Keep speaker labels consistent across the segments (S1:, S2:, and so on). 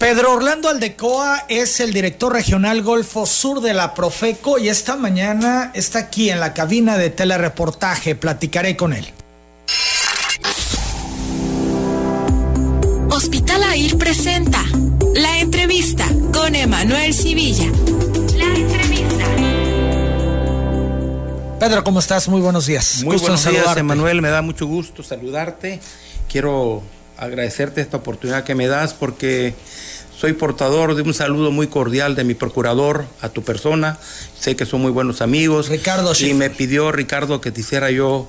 S1: Pedro Orlando Aldecoa es el director regional Golfo Sur de la Profeco y esta mañana está aquí en la cabina de telereportaje. Platicaré con él.
S2: Hospital AIR presenta la entrevista con Emanuel Civilla. La entrevista.
S1: Pedro, ¿cómo estás? Muy buenos días.
S3: Muy buenos días, Emanuel. Me da mucho gusto saludarte. Quiero agradecerte esta oportunidad que me das porque soy portador de un saludo muy cordial de mi procurador a tu persona. Sé que son muy buenos amigos.
S1: Ricardo
S3: Y me pidió Ricardo que te hiciera yo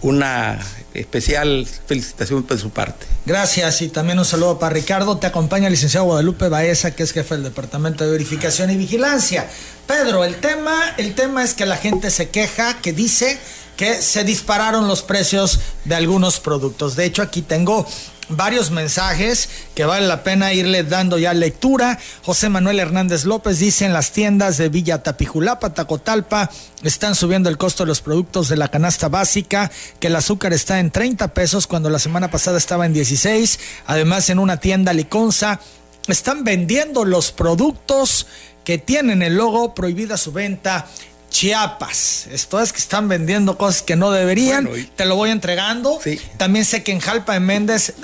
S3: una especial felicitación por su parte.
S1: Gracias y también un saludo para Ricardo. Te acompaña el licenciado Guadalupe Baeza, que es jefe del Departamento de Verificación y Vigilancia. Pedro, el tema, el tema es que la gente se queja, que dice que se dispararon los precios de algunos productos. De hecho, aquí tengo varios mensajes que vale la pena irle dando ya lectura. José Manuel Hernández López dice en las tiendas de Villa Tapijulapa, Tacotalpa, están subiendo el costo de los productos de la canasta básica, que el azúcar está en 30 pesos cuando la semana pasada estaba en 16. Además, en una tienda Liconza están vendiendo los productos que tienen el logo prohibida su venta Chiapas. Esto es que están vendiendo cosas que no deberían. Te lo voy entregando. También sé que en Jalpa de Méndez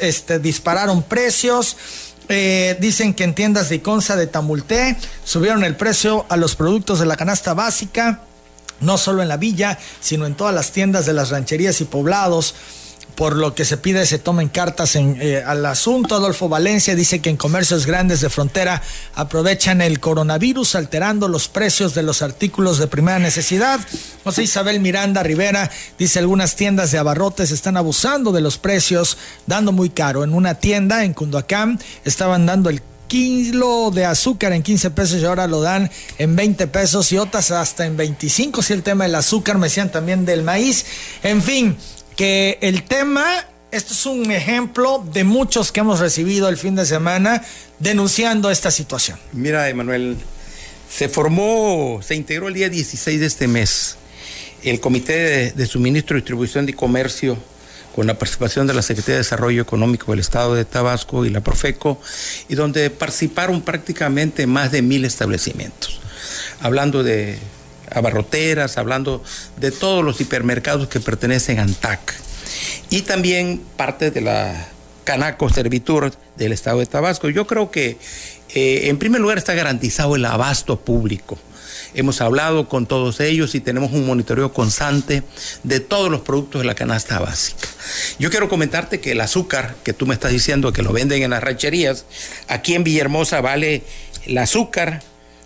S1: este, dispararon precios. Eh, dicen que en tiendas de Iconza de Tamulté subieron el precio a los productos de la canasta básica, no solo en la villa, sino en todas las tiendas de las rancherías y poblados por lo que se pide se tomen cartas en, eh, al asunto. Adolfo Valencia dice que en comercios grandes de frontera aprovechan el coronavirus alterando los precios de los artículos de primera necesidad. José Isabel Miranda Rivera dice algunas tiendas de abarrotes están abusando de los precios, dando muy caro. En una tienda en Cunduacán estaban dando el kilo de azúcar en 15 pesos y ahora lo dan en 20 pesos y otras hasta en 25 si el tema del azúcar me decían también del maíz en fin que el tema, esto es un ejemplo de muchos que hemos recibido el fin de semana denunciando esta situación.
S3: Mira, Emanuel, se formó, se integró el día 16 de este mes el Comité de, Suministro, Distribución y Comercio con la participación de la Secretaría de Desarrollo Económico del Estado de Tabasco y la Profeco, y donde participaron prácticamente más de mil establecimientos, hablando de abarroteras, hablando de todos los hipermercados que pertenecen a ANTAC. Y también parte de la Canaco Servitur del Estado de Tabasco. Yo creo que eh, en primer lugar está garantizado el abasto público. Hemos hablado con todos ellos y tenemos un monitoreo constante de todos los productos de la canasta básica. Yo quiero comentarte que el azúcar que tú me estás diciendo que lo venden en las rancherías, aquí en Villahermosa vale el azúcar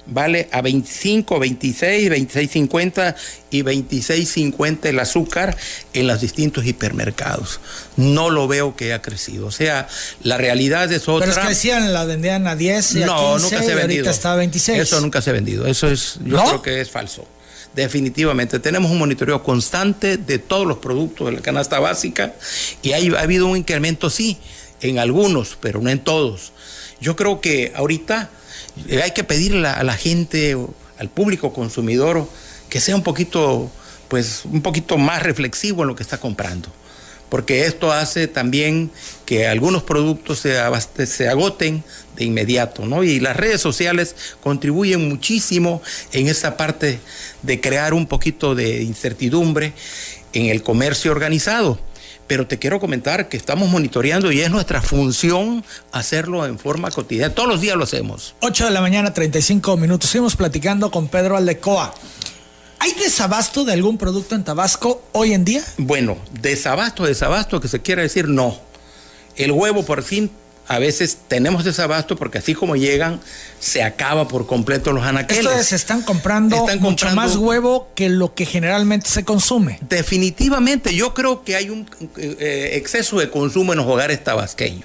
S3: vale a 25, 26, 26.50 y 26.50 el azúcar en los distintos hipermercados. No lo veo que haya crecido. O sea, la realidad es otra.
S1: Pero es que decían, la vendían a 10 y no, a 15 nunca se ha vendido. está a 26.
S3: Eso nunca se ha vendido. Eso es, yo creo que es falso. Definitivamente, tenemos un monitoreo constante de todos los productos de la canasta básica y ha habido un incremento, sí, en algunos, pero no en todos. Yo creo que ahorita hay que pedirle a la gente, al público consumidor, que sea un poquito, pues, un poquito más reflexivo en lo que está comprando. Porque esto hace también que algunos productos se, se agoten de inmediato, ¿no? Y las redes sociales contribuyen muchísimo en esa parte de crear un poquito de incertidumbre en el comercio organizado pero te quiero comentar que estamos monitoreando y es nuestra función hacerlo en forma cotidiana. Todos los días lo hacemos.
S1: 8 de la mañana, 35 minutos. Seguimos platicando con Pedro Aldecoa. ¿Hay desabasto de algún producto en Tabasco hoy en día?
S3: Bueno, desabasto, desabasto, que se quiere decir no. El huevo por fin a veces tenemos desabasto porque así como llegan, se acaba por completo los anaqueles.
S1: Ustedes están comprando, están mucho más huevo que lo que generalmente se consume.
S3: Definitivamente, yo creo que hay un eh, exceso de consumo en los hogares tabasqueños.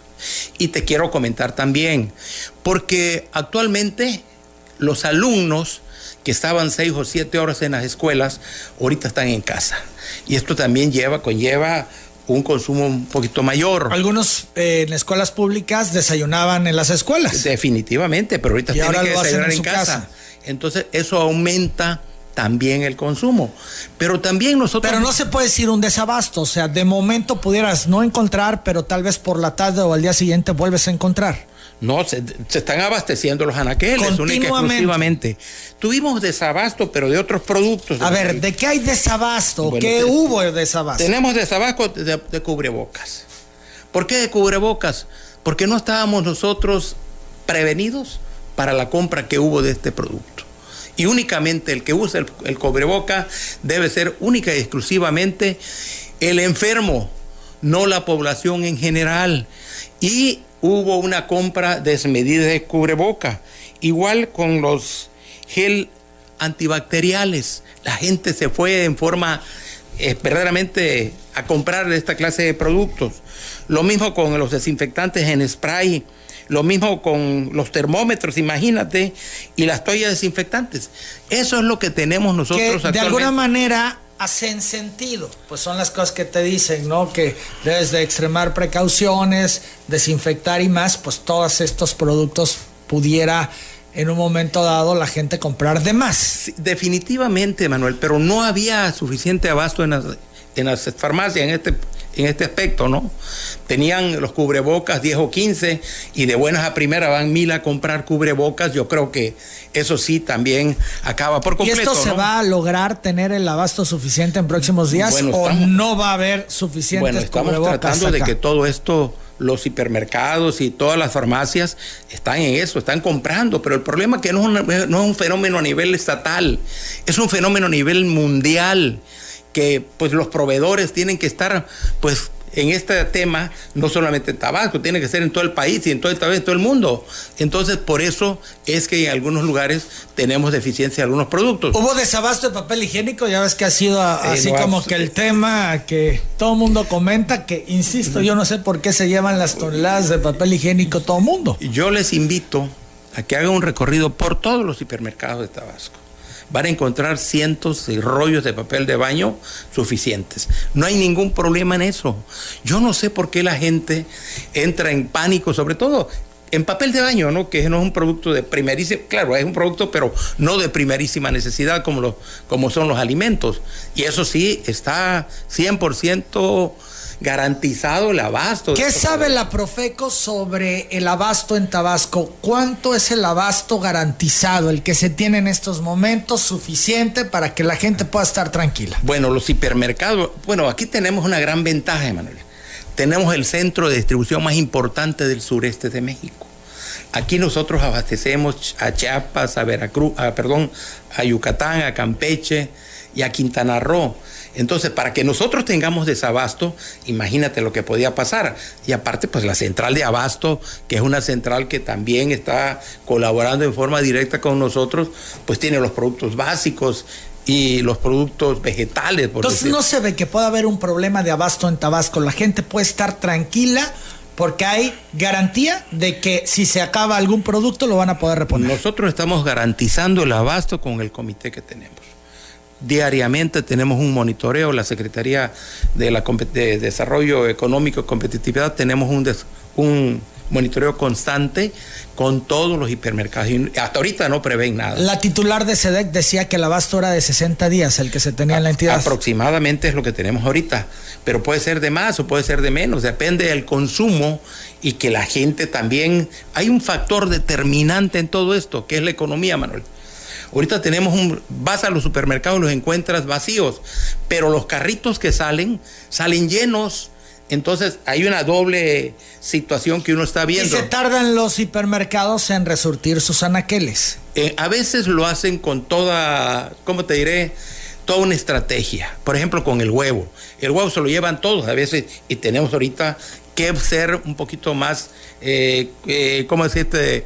S3: Y te quiero comentar también, porque actualmente los alumnos que estaban seis o siete horas en las escuelas, ahorita están en casa. Y esto también lleva, conlleva un consumo un poquito mayor.
S1: Algunos eh, en escuelas públicas desayunaban en las escuelas.
S3: Definitivamente, pero ahorita tienen que desayunar en, casa. Entonces eso aumenta también el consumo. Pero también nosotros...
S1: Pero no se puede decir un desabasto, o sea, de momento pudieras no encontrar, pero tal vez por la tarde o al día siguiente vuelves a encontrar.
S3: No, se, están abasteciendo los anaqueles, única exclusivamente. Tuvimos desabasto, pero de otros productos.
S1: A ver, ¿de qué hay desabasto? ¿Qué hubo de desabasto?
S3: Tenemos desabasto de, de cubrebocas. ¿Por qué de cubrebocas? Porque no estábamos nosotros prevenidos para la compra que hubo de este producto. Y únicamente el que usa el, el cobreboca debe ser única y exclusivamente el enfermo, no la población en general. Y hubo una compra desmedida de cubreboca. Igual con los gel antibacteriales. La gente se fue en forma eh, verdaderamente a comprar esta clase de productos. Lo mismo con los desinfectantes en spray. Lo mismo con los termómetros, imagínate, y las toallas desinfectantes. Eso es lo que tenemos nosotros
S1: que De alguna manera hacen sentido, pues son las cosas que te dicen, ¿no? Que debes de extremar precauciones, desinfectar y más, pues todos estos productos pudiera en un momento dado la gente comprar de más.
S3: definitivamente, Manuel, pero no había suficiente abasto en las, en las farmacias en este en este aspecto, ¿no? Tenían los cubrebocas 10 o 15 y de buenas a primeras van mil a comprar cubrebocas. Yo creo que eso sí también acaba por completo.
S1: ¿Y esto se va a lograr tener el abasto suficiente en próximos días o no va a haber suficientes bueno,
S3: estamos tratando de que todo esto los hipermercados y todas las farmacias están en eso, están comprando, pero el problema es que no es un fenómeno a nivel estatal, es un fenómeno a nivel mundial que pues los proveedores tienen que estar pues en este tema, no solamente en Tabasco, tiene que ser en todo el país y en todo el, en todo el mundo. Entonces, por eso es que en algunos lugares tenemos deficiencia de algunos productos.
S1: Hubo desabasto de papel higiénico, ya ves que ha sido eh, así como que el tema que todo el mundo comenta, que insisto, yo no sé por qué se llevan las toneladas de papel higiénico todo el mundo.
S3: Yo les invito a que hagan un recorrido por todos los hipermercados de Tabasco van a encontrar cientos de rollos de papel de baño suficientes. No hay ningún problema en eso. Yo no sé por qué la gente entra en pánico, sobre todo en papel de baño, ¿no? Que no es un producto de primerísima, claro, es un producto, pero no de primerísima necesidad como, como son los alimentos. Y eso sí, está 100% garantizado el abasto.
S1: ¿Qué sabe la Profeco sobre el abasto en Tabasco? ¿Cuánto es el abasto garantizado, el que se tiene en estos momentos, suficiente para que la gente pueda estar tranquila?
S3: Bueno, los hipermercados, bueno, aquí tenemos una gran ventaja, Emanuel. Tenemos el centro de distribución más importante del sureste de México. Aquí nosotros abastecemos a Chiapas, a Veracruz, a, perdón, a Yucatán, a Campeche y a Quintana Roo. Entonces, para que nosotros tengamos desabasto, imagínate lo que podía pasar. Y aparte, pues la central de abasto, que es una central que también está colaborando en forma directa con nosotros, pues tiene los productos básicos y los productos vegetales.
S1: Entonces no se ve que pueda haber un problema de abasto en Tabasco. La gente puede estar tranquila porque hay garantía de que si se acaba algún producto lo van a poder reponer.
S3: Nosotros estamos garantizando el abasto con el comité que tenemos. Diariamente tenemos un monitoreo, la Secretaría de, la, Desarrollo Económico y Competitividad tenemos un, un monitoreo constante con todos los hipermercados. Y hasta ahorita no prevén nada.
S1: La titular de SEDEC decía que el abasto era de 60 días, el que se tenía en la entidad.
S3: Aproximadamente es lo que tenemos ahorita, pero puede ser de más o puede ser de menos, depende del consumo y que la gente también... Hay un factor determinante en todo esto, que es la economía, Manuel. Ahorita tenemos un, vas a los supermercados y los encuentras vacíos, pero los carritos que salen, salen llenos. Entonces hay una doble situación que uno está viendo.
S1: Y se tardan los hipermercados en resurtir sus anaqueles.
S3: Eh, a veces lo hacen con toda, ¿cómo te diré? Toda una estrategia. Por ejemplo, con el huevo. El huevo se lo llevan todos a veces y tenemos ahorita que ser un poquito más, eh, eh, ¿cómo decirte?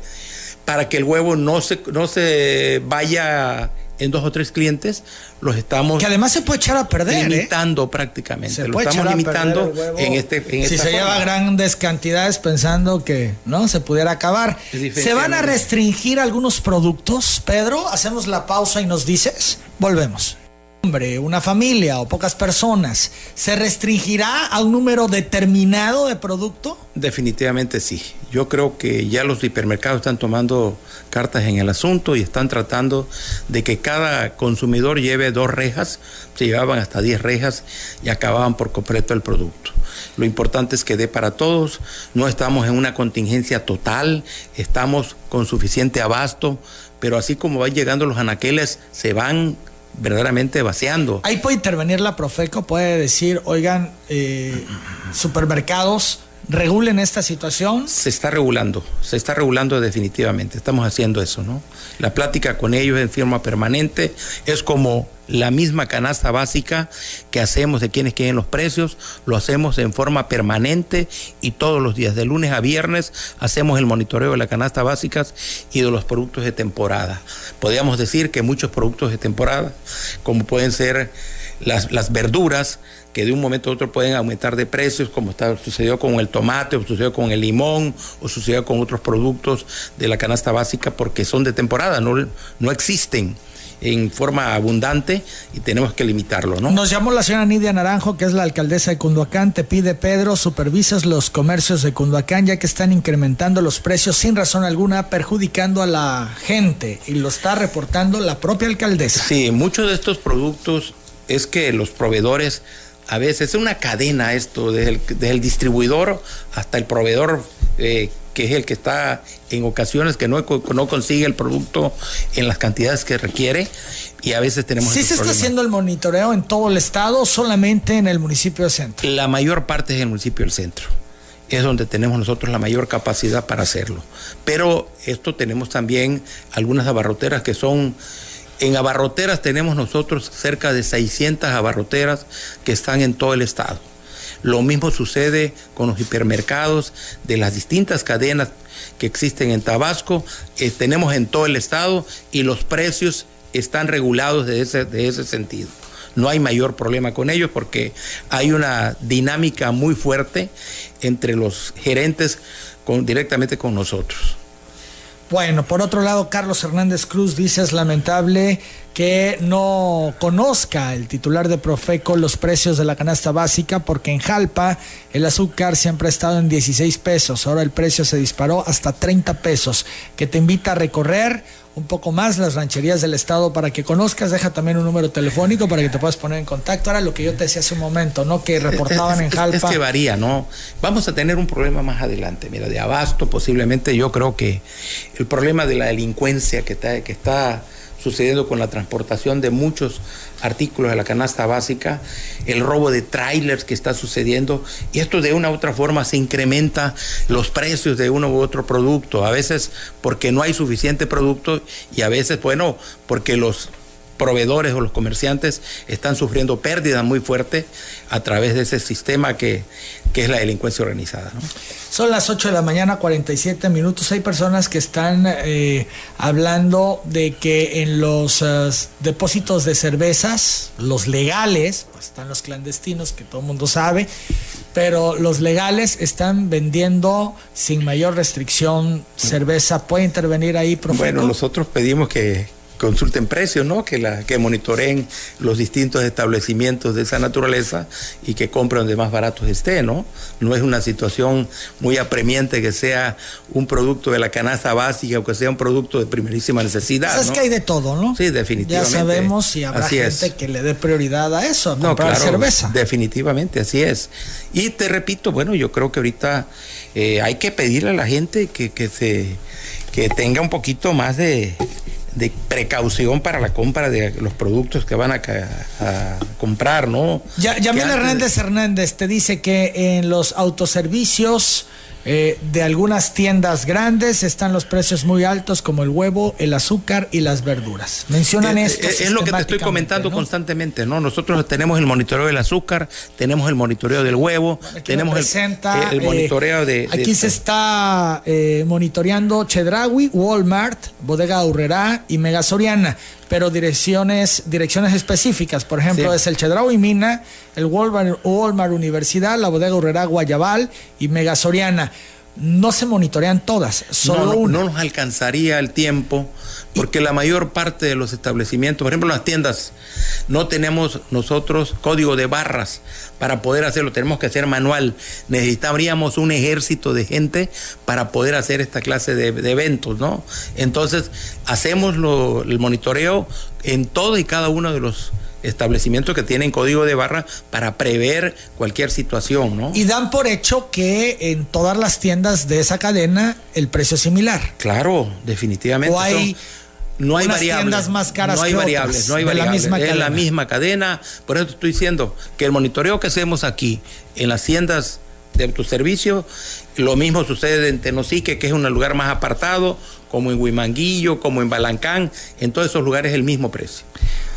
S3: Para que el huevo no se, no se vaya en dos o tres clientes, los estamos...
S1: Que además se puede echar a perder.
S3: ¿eh? Limitando prácticamente. Se lo estamos limitando en este... En
S1: si se lleva grandes cantidades pensando que no se pudiera acabar. ¿Se van a restringir algunos productos, Pedro? Hacemos la pausa y nos dices. Volvemos. Hombre, una familia o pocas personas, ¿se restringirá a un número determinado de producto?
S3: Definitivamente sí. Yo creo que ya los hipermercados están tomando cartas en el asunto y están tratando de que cada consumidor lleve dos rejas, se llevaban hasta 10 rejas y acababan por completo el producto. Lo importante es que dé para todos, no estamos en una contingencia total, estamos con suficiente abasto, pero así como van llegando los anaqueles, se van verdaderamente vaciando.
S1: Ahí puede intervenir la Profeco, puede decir, oigan, eh, supermercados, regulen esta situación.
S3: Se está regulando, se está regulando definitivamente, estamos haciendo eso, ¿no? La plática con ellos en firma permanente es como la misma canasta básica que hacemos de quienes quieren los precios, lo hacemos en forma permanente y todos los días, de lunes a viernes, hacemos el monitoreo de las canastas básicas y de los productos de temporada. Podríamos decir que muchos productos de temporada, como pueden ser las verduras, que de un momento a otro pueden aumentar de precios, como está, sucedió con el tomate, o sucedió con el limón, o sucedió con otros productos de la canasta básica, porque son de temporada, no, no existen en forma abundante y tenemos que limitarlo, ¿no?
S1: Nos llamó la señora Nidia Naranjo, que es la alcaldesa de Cunduacán, te pide Pedro, supervisas los comercios de Cunduacán ya que están incrementando los precios sin razón alguna, perjudicando a la gente y lo está reportando la propia alcaldesa.
S3: Sí, muchos de estos productos es que los proveedores a veces es una cadena esto, desde el, distribuidor hasta el proveedor, eh, que es el que está en ocasiones que no, no consigue el producto en las cantidades que requiere y a veces tenemos...
S1: ¿Sí se está haciendo el monitoreo en todo el estado o solamente en el municipio del centro?
S3: La mayor parte es en el municipio del centro. Es donde tenemos nosotros la mayor capacidad para hacerlo. Pero esto tenemos también algunas abarroteras que son en abarroteras tenemos nosotros cerca de 600 abarroteras que están en todo el estado. Lo mismo sucede con los hipermercados de las distintas cadenas que existen en Tabasco. Eh, tenemos en todo el estado y los precios están regulados de ese, de ese sentido. No hay mayor problema con ellos porque hay una dinámica muy fuerte entre los gerentes directamente con nosotros.
S1: Bueno, por otro lado, Carlos Hernández Cruz dice es lamentable que no conozca el titular de Profeco los precios de la canasta básica porque en Jalpa el azúcar siempre ha estado en 16 pesos, ahora el precio se disparó hasta 30 pesos, que te invita a recorrer un poco más las rancherías del estado para que conozcas, deja también un número telefónico para que te puedas poner en contacto. Ahora lo que yo te decía hace un momento, ¿no? Que reportaban en Jalpa.
S3: Es que varía, ¿no? Vamos a tener un problema más adelante, mira, de abasto posiblemente yo creo que el problema de la delincuencia que está, que está sucediendo con la transportación de muchos artículos de la canasta básica, el robo de trailers que está sucediendo, y esto de una u otra forma se incrementa los precios de uno u otro producto, a veces porque no hay suficiente producto y a veces, bueno, porque los proveedores o los comerciantes están sufriendo pérdidas muy fuertes a través de ese sistema que, es la delincuencia organizada.
S1: Son las 8 de la mañana, 47 minutos. Hay personas que están eh, hablando de que en los eh, depósitos de cervezas, los legales, pues están los clandestinos, que todo el mundo sabe, pero los legales están vendiendo sin mayor restricción cerveza. ¿Puede intervenir ahí,
S3: profesor? Bueno, nosotros pedimos que consulten precios, ¿no? Que, la, que monitoreen los distintos establecimientos de esa naturaleza y que compren donde más baratos esté, ¿no? No es una situación muy apremiante que sea un producto de la canasta básica o que sea un producto de primerísima necesidad.
S1: Pues es que hay de todo, ¿no?
S3: Sí, definitivamente.
S1: Ya sabemos si habrá gente que le dé prioridad a eso, a comprar cerveza.
S3: Definitivamente, así es. Y te repito, bueno, yo creo que ahorita eh, hay que pedirle a la gente que, que se que tenga un poquito más de de precaución para la compra de los productos que van a, comprar, ¿no?
S1: Ya, Yamil Hernández Hernández te dice que en los autoservicios eh, de algunas tiendas grandes están los precios muy altos como el huevo, el azúcar y las verduras. Mencionan eh, esto.
S3: Eh, es lo que te estoy comentando constantemente, ¿no? Nosotros tenemos el monitoreo del azúcar, tenemos el monitoreo del huevo, tenemos el, monitoreo de,
S1: Aquí se está monitoreando Chedraui, Walmart, Bodega Urrera y Mega Soriana pero direcciones, direcciones específicas. Por ejemplo, es el Chedraui Mina, el Walmart, Walmart Universidad, la Bodega Urrera Guayabal y Mega Soriana. no se monitorean todas, solo
S3: no,
S1: una.
S3: No nos alcanzaría el tiempo, porque la mayor parte de los establecimientos, por ejemplo, las tiendas, no tenemos nosotros código de barras para poder hacerlo, tenemos que hacer manual. Necesitaríamos un ejército de gente para poder hacer esta clase de, eventos, ¿no? Entonces, hacemos el monitoreo en todo y cada uno de los establecimientos que tienen código de barra para prever cualquier situación, ¿no?
S1: Y dan por hecho que en todas las tiendas de esa cadena el precio es similar.
S3: Claro, definitivamente.
S1: O hay
S3: no hay variables.
S1: más caras
S3: no hay variables, no hay variables. La es la misma cadena. Por eso estoy diciendo que el monitoreo que hacemos aquí en las tiendas de autoservicio, lo mismo sucede en Tenosique, que es un lugar más apartado, como en Huimanguillo, como en Balancán, en todos esos lugares el mismo precio.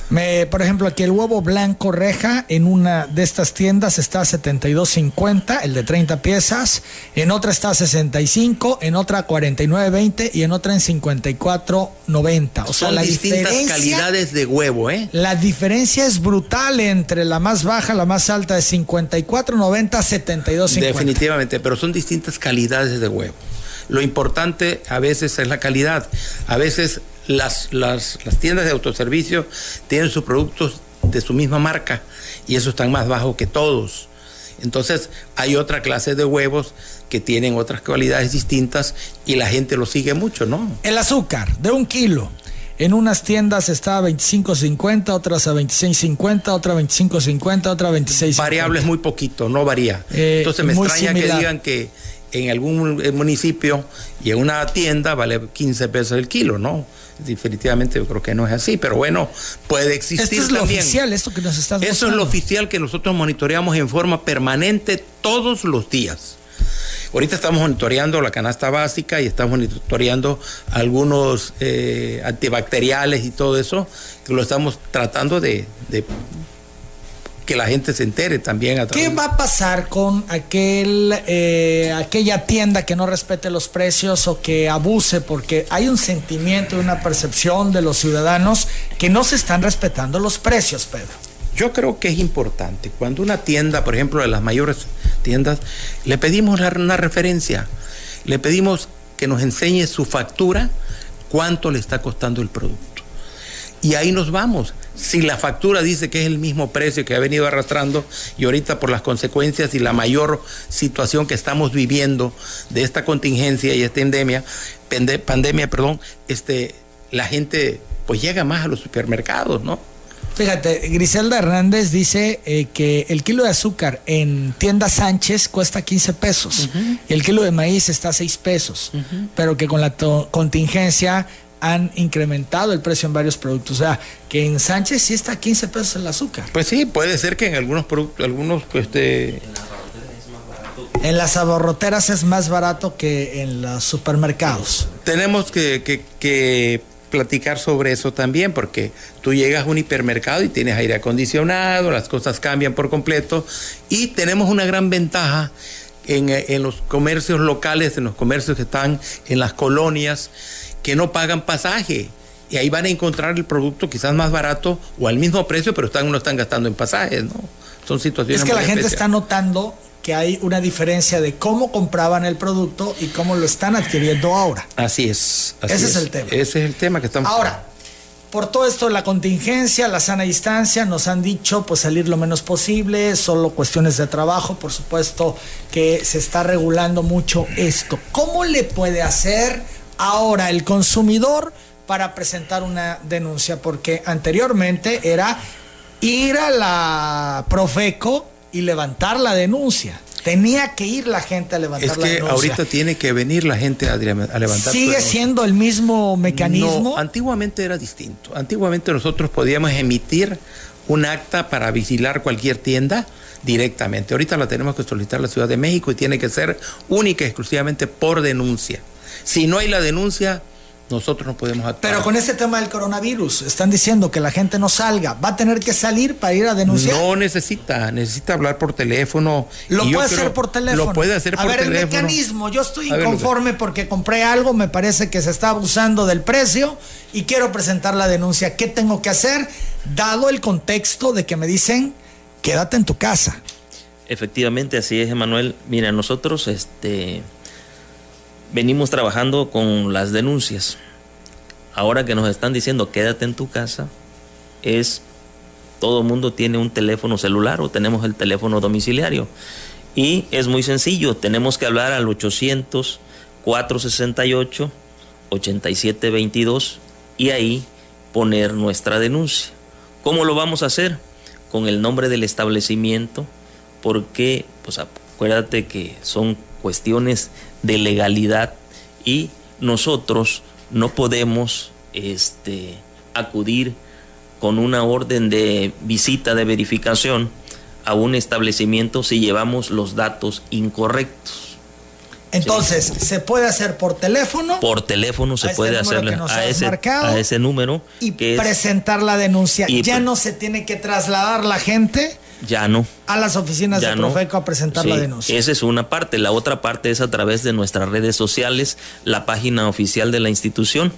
S1: Me, por ejemplo, aquí el huevo blanco reja en una de estas tiendas está a 72.50, el de 30 piezas, en otra está a 65, en otra 49.20 y en otra en 54.90.
S3: O sea, la distintas calidades de huevo, ¿eh?
S1: La diferencia es brutal entre la más baja, la más alta de 54.90 a 72.50.
S3: Definitivamente, pero son distintas calidades de huevo. Lo importante a veces es la calidad. A veces las, las, tiendas de autoservicio tienen sus productos de su misma marca y eso están más bajo que todos. Entonces hay otra clase de huevos que tienen otras cualidades distintas y la gente lo sigue mucho, ¿no?
S1: El azúcar de un kilo. En unas tiendas está a 25.50, otras a 26.50, otra a 25.50, otra a 26.50.
S3: Variable es muy poquito, no varía. Eh, Entonces me extraña que digan que en algún municipio y en una tienda vale 15 pesos el kilo, ¿no? Definitivamente yo creo que no es así, pero bueno, puede existir
S1: esto es lo oficial, esto que nos estás
S3: Eso es lo oficial que nosotros monitoreamos en forma permanente todos los días. Ahorita estamos monitoreando la canasta básica y estamos monitoreando algunos eh, antibacteriales y todo eso, que lo estamos tratando de que la gente se entere también.
S1: A ¿Qué va a pasar con aquel, eh, aquella tienda que no respete los precios o que abuse? Porque hay un sentimiento y una percepción de los ciudadanos que no se están respetando los precios, Pedro.
S3: Yo creo que es importante. Cuando una tienda, por ejemplo, de las mayores tiendas, le pedimos una referencia, le pedimos que nos enseñe su factura, cuánto le está costando el producto. Y ahí nos vamos si la factura dice que es el mismo precio que ha venido arrastrando y ahorita por las consecuencias y la mayor situación que estamos viviendo de esta contingencia y esta endemia, pandemia, perdón, este, la gente pues llega más a los supermercados, ¿no?
S1: Fíjate, Griselda Hernández dice eh, que el kilo de azúcar en tienda Sánchez cuesta 15 pesos y el kilo de maíz está a 6 pesos, pero que con la contingencia han incrementado el precio en varios productos. O sea, que en Sánchez sí está a 15 pesos el azúcar.
S3: Pues sí, puede ser que en algunos productos, algunos, pues, este...
S1: En las abarroteras es más barato que en los supermercados.
S3: Tenemos que, que, platicar sobre eso también, porque tú llegas a un hipermercado y tienes aire acondicionado, las cosas cambian por completo y tenemos una gran ventaja en, en los comercios locales, en los comercios que están en las colonias que no pagan pasaje. Y ahí van a encontrar el producto quizás más barato o al mismo precio, pero están, no están gastando en pasajes, ¿no? Son situaciones.
S1: Es que la gente está notando que hay una diferencia de cómo compraban el producto y cómo lo están adquiriendo ahora.
S3: Así es.
S1: Ese es. el tema.
S3: Ese es el tema que estamos.
S1: Ahora, por todo esto, la contingencia, la sana distancia, nos han dicho pues salir lo menos posible, solo cuestiones de trabajo, por supuesto que se está regulando mucho esto. ¿Cómo le puede hacer? Ahora el consumidor para presentar una denuncia, porque anteriormente era ir a la Profeco y levantar la denuncia. Tenía que ir la gente a levantar la denuncia.
S3: Es que ahorita tiene que venir la gente a, levantar.
S1: ¿Sigue siendo el mismo mecanismo?
S3: No, antiguamente era distinto. Antiguamente nosotros podíamos emitir un acta para vigilar cualquier tienda directamente. Ahorita la tenemos que solicitar la Ciudad de México y tiene que ser única y exclusivamente por denuncia. Si no hay la denuncia, nosotros no podemos actuar.
S1: Pero con este tema del coronavirus, están diciendo que la gente no salga, va a tener que salir para ir a denunciar.
S3: No necesita, necesita hablar por teléfono.
S1: Lo puede hacer por teléfono.
S3: Lo puede hacer por teléfono. A ver,
S1: el mecanismo, yo estoy inconforme porque compré algo, me parece que se está abusando del precio y quiero presentar la denuncia. ¿Qué tengo que hacer? Dado el contexto de que me dicen, quédate en tu casa.
S4: Efectivamente, así es, Emanuel. Mira, nosotros, este venimos trabajando con las denuncias. Ahora que nos están diciendo quédate en tu casa, es todo mundo tiene un teléfono celular o tenemos el teléfono domiciliario. Y es muy sencillo, tenemos que hablar al 800 468 8722 y ahí poner nuestra denuncia. ¿Cómo lo vamos a hacer? Con el nombre del establecimiento, porque pues acuérdate que son cuestiones de legalidad y nosotros no podemos este, acudir con una orden de visita de verificación a un establecimiento si llevamos los datos incorrectos.
S1: Entonces, ¿se puede hacer por teléfono?
S4: Por teléfono se puede hacer a ese, a ese número.
S1: Y presentar la denuncia. ¿Ya no se tiene que trasladar la gente?
S4: Ya no.
S1: A las oficinas de Profeco a presentar la denuncia.
S4: Esa es una parte. La otra parte es a través de nuestras redes sociales, la página oficial de la institución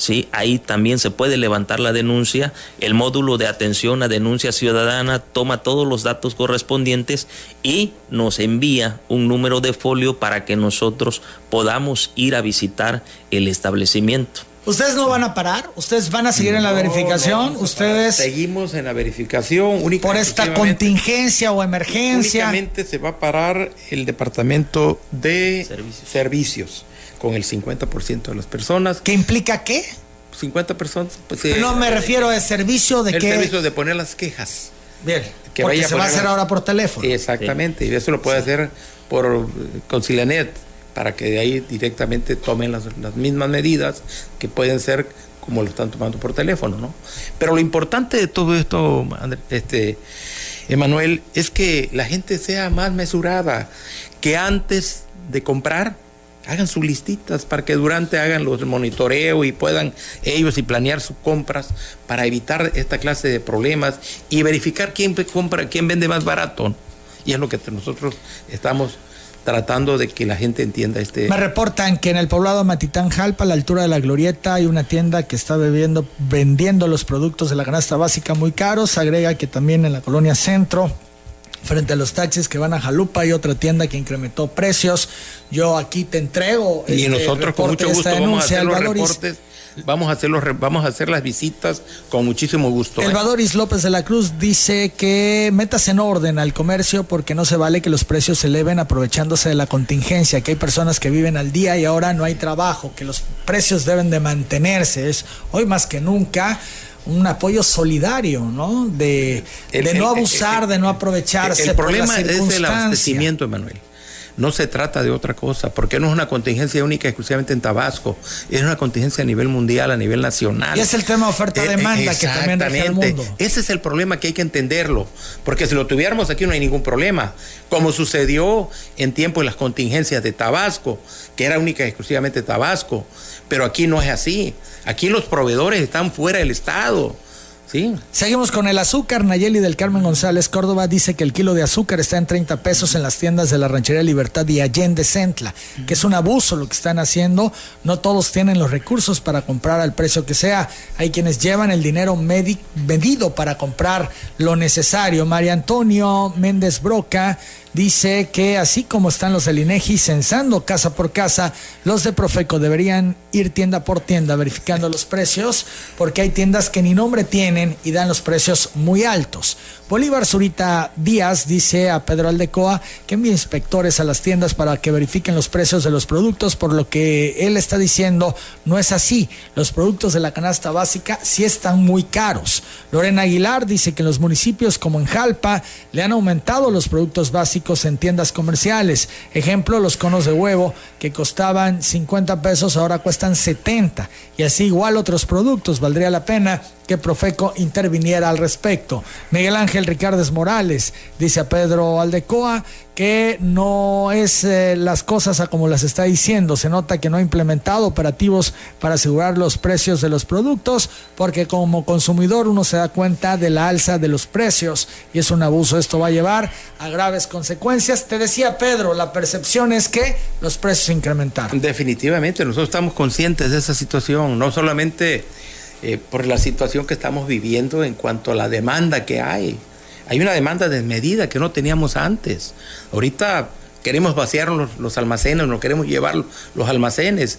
S4: ¿sí? Ahí también se puede levantar la denuncia. El módulo de atención a denuncia ciudadana toma todos los datos correspondientes y nos envía un número de folio para que nosotros podamos ir a visitar el establecimiento.
S1: ¿Ustedes no van a parar? ¿Ustedes van a seguir en la verificación? ¿Ustedes
S3: seguimos en la verificación
S1: por esta contingencia o emergencia?
S3: Únicamente se va a parar el departamento de servicios con el 50% de las personas.
S1: ¿Qué implica qué?
S3: 50 personas.
S1: Pues, no me refiero al servicio de
S3: el
S1: que...
S3: Servicio de poner las quejas.
S1: Bien, que porque se va a hacer ahora por teléfono.
S3: Exactamente, y eso lo puede hacer por Concilianet, para que de ahí directamente tomen las, las mismas medidas que pueden ser como lo están tomando por teléfono, ¿no? Pero lo importante de todo esto, este, Emanuel, es que la gente sea más mesurada, que antes de comprar hagan sus listitas para que durante hagan los monitoreo y puedan ellos y planear sus compras para evitar esta clase de problemas y verificar quién compra, quién vende más barato. Y es lo que nosotros estamos tratando de que la gente entienda este.
S1: Me reportan que en el poblado Matitán Jalpa, a la altura de la Glorieta, hay una tienda que está bebiendo, vendiendo los productos de la canasta básica muy caros. Agrega que también en la colonia Centro frente a los taxis que van a Jalupa hay otra tienda que incrementó precios. Yo aquí te entrego.
S3: Y este nosotros con mucho gusto vamos a hacer los reportes. Vamos a, hacer los, vamos a hacer las visitas con muchísimo gusto.
S1: El ¿eh? López de la Cruz dice que metas en orden al comercio porque no se vale que los precios se eleven aprovechándose de la contingencia, que hay personas que viven al día y ahora no hay trabajo, que los precios deben de mantenerse. Es hoy más que nunca un apoyo solidario, ¿no? De, no abusar, de no aprovecharse.
S3: El, problema es el abastecimiento, Emanuel. No se trata de otra cosa, porque no es una contingencia única exclusivamente en Tabasco, es una contingencia a nivel mundial, a nivel nacional.
S1: Y es el tema oferta-demanda que también el mundo.
S3: Ese es el problema que hay que entenderlo, porque si lo tuviéramos aquí no hay ningún problema, como sucedió en tiempo de las contingencias de Tabasco, que era única y exclusivamente Tabasco, pero aquí no es así. Aquí los proveedores están fuera del Estado. Sí.
S1: Seguimos con el azúcar. Nayeli del Carmen González Córdoba dice que el kilo de azúcar está en 30 pesos en las tiendas de la Ranchería Libertad y Allende Centla, que es un abuso lo que están haciendo. No todos tienen los recursos para comprar al precio que sea. Hay quienes llevan el dinero medido para comprar lo necesario. María Antonio Méndez Broca dice que así como están los del INEGI censando casa por casa, los de Profeco deberían ir tienda por tienda verificando los precios, porque hay tiendas que ni nombre tienen y dan los precios muy altos. Bolívar Zurita Díaz dice a Pedro Aldecoa que envíe inspectores a las tiendas para que verifiquen los precios de los productos, por lo que él está diciendo no es así. Los productos de la canasta básica sí están muy caros. Lorena Aguilar dice que en los municipios como en Jalpa le han aumentado los productos básicos en tiendas comerciales. Ejemplo, los conos de huevo que costaban 50 pesos ahora cuestan 70 y así igual otros productos. Valdría la pena que Profeco interviniera al respecto. Miguel Ángel Ricardes Morales dice a Pedro Aldecoa que no es eh, las cosas a como las está diciendo. Se nota que no ha implementado operativos para asegurar los precios de los productos, porque como consumidor uno se da cuenta de la alza de los precios y es un abuso. Esto va a llevar a graves consecuencias. Te decía Pedro, la percepción es que los precios incrementaron.
S3: Definitivamente, nosotros estamos conscientes de esa situación, no solamente eh, por la situación que estamos viviendo en cuanto a la demanda que hay. Hay una demanda desmedida que no teníamos antes. Ahorita queremos vaciar los, los almacenes, no queremos llevar los almacenes.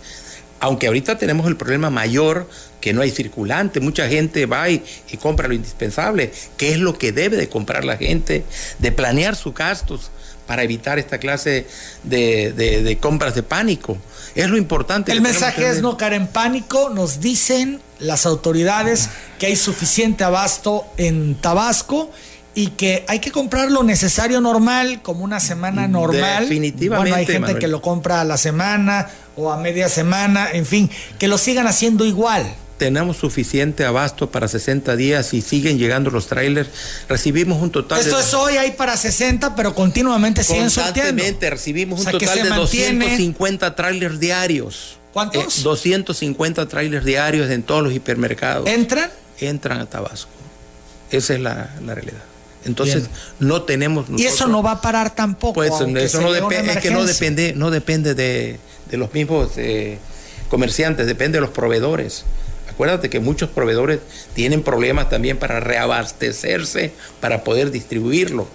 S3: Aunque ahorita tenemos el problema mayor que no hay circulante, mucha gente va y, compra lo indispensable, que es lo que debe de comprar la gente, de planear sus gastos para evitar esta clase de, compras de pánico. Es lo importante.
S1: El mensaje es no caer en pánico, nos dicen las autoridades que hay suficiente abasto en Tabasco y que hay que comprar lo necesario normal, como una semana normal.
S3: Definitivamente.
S1: Bueno, hay gente que lo compra a la semana o a media semana, en fin, que lo sigan haciendo igual.
S3: Tenemos suficiente abasto para 60 días y siguen llegando los trailers. Recibimos un total
S1: Esto es hoy, hay para 60, pero continuamente siguen
S3: Constantemente recibimos un total de 250 trailers diarios.
S1: ¿Cuántos?
S3: 250 trailers diarios en todos los hipermercados.
S1: ¿Entran?
S3: Entran a Tabasco. Esa es la realidad. Entonces no tenemos
S1: y eso no va a parar tampoco.
S3: Pues eso no depende, es que no depende, no depende de, los mismos eh, comerciantes, depende de los proveedores. Acuérdate que muchos proveedores tienen problemas también para reabastecerse, para poder distribuirlo,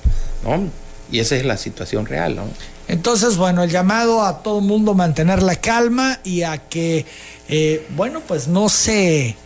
S3: ¿no? Y esa es la situación real, ¿no?
S1: Entonces, bueno, el llamado a todo el mundo a mantener la calma y a que, eh, bueno, pues no se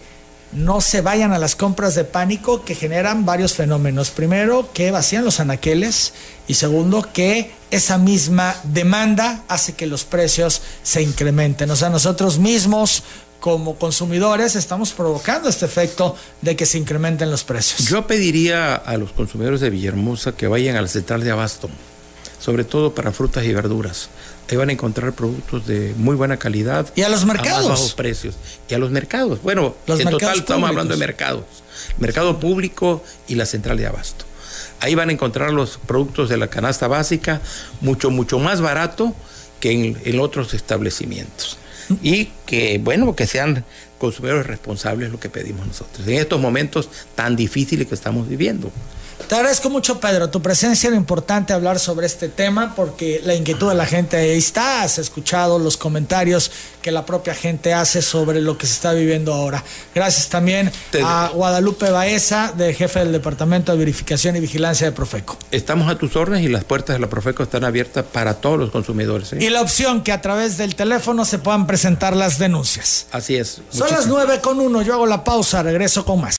S1: no se vayan a las compras de pánico que generan varios fenómenos. Primero, que vacían los anaqueles y segundo, que esa misma demanda hace que los precios se incrementen. O sea, nosotros mismos como consumidores estamos provocando este efecto de que se incrementen los precios.
S3: Yo pediría a los consumidores de Villahermosa que vayan a la central de abasto, sobre todo para frutas y verduras ahí van a encontrar productos de muy buena calidad.
S1: Y a los mercados.
S3: A bajos precios. Y a los mercados. Bueno, en total estamos hablando de mercados. Mercado público y la central de abasto. Ahí van a encontrar los productos de la canasta básica mucho, mucho más barato que en, en otros establecimientos. Y que, bueno, que sean consumidores responsables lo que pedimos nosotros en estos momentos tan difíciles que estamos viviendo.
S1: Te agradezco mucho, Pedro. Tu presencia era importante hablar sobre este tema porque la inquietud de la gente ahí está. Has escuchado los comentarios que la propia gente hace sobre lo que se está viviendo ahora. Gracias también a Guadalupe Baeza, de jefe del Departamento de Verificación y Vigilancia de Profeco.
S3: Estamos a tus órdenes y las puertas de la Profeco están abiertas para todos los consumidores. ¿eh?
S1: Y la opción que a través del teléfono se puedan presentar las denuncias.
S3: Así es.
S1: Son las nueve con uno. Yo hago la pausa, regreso con más.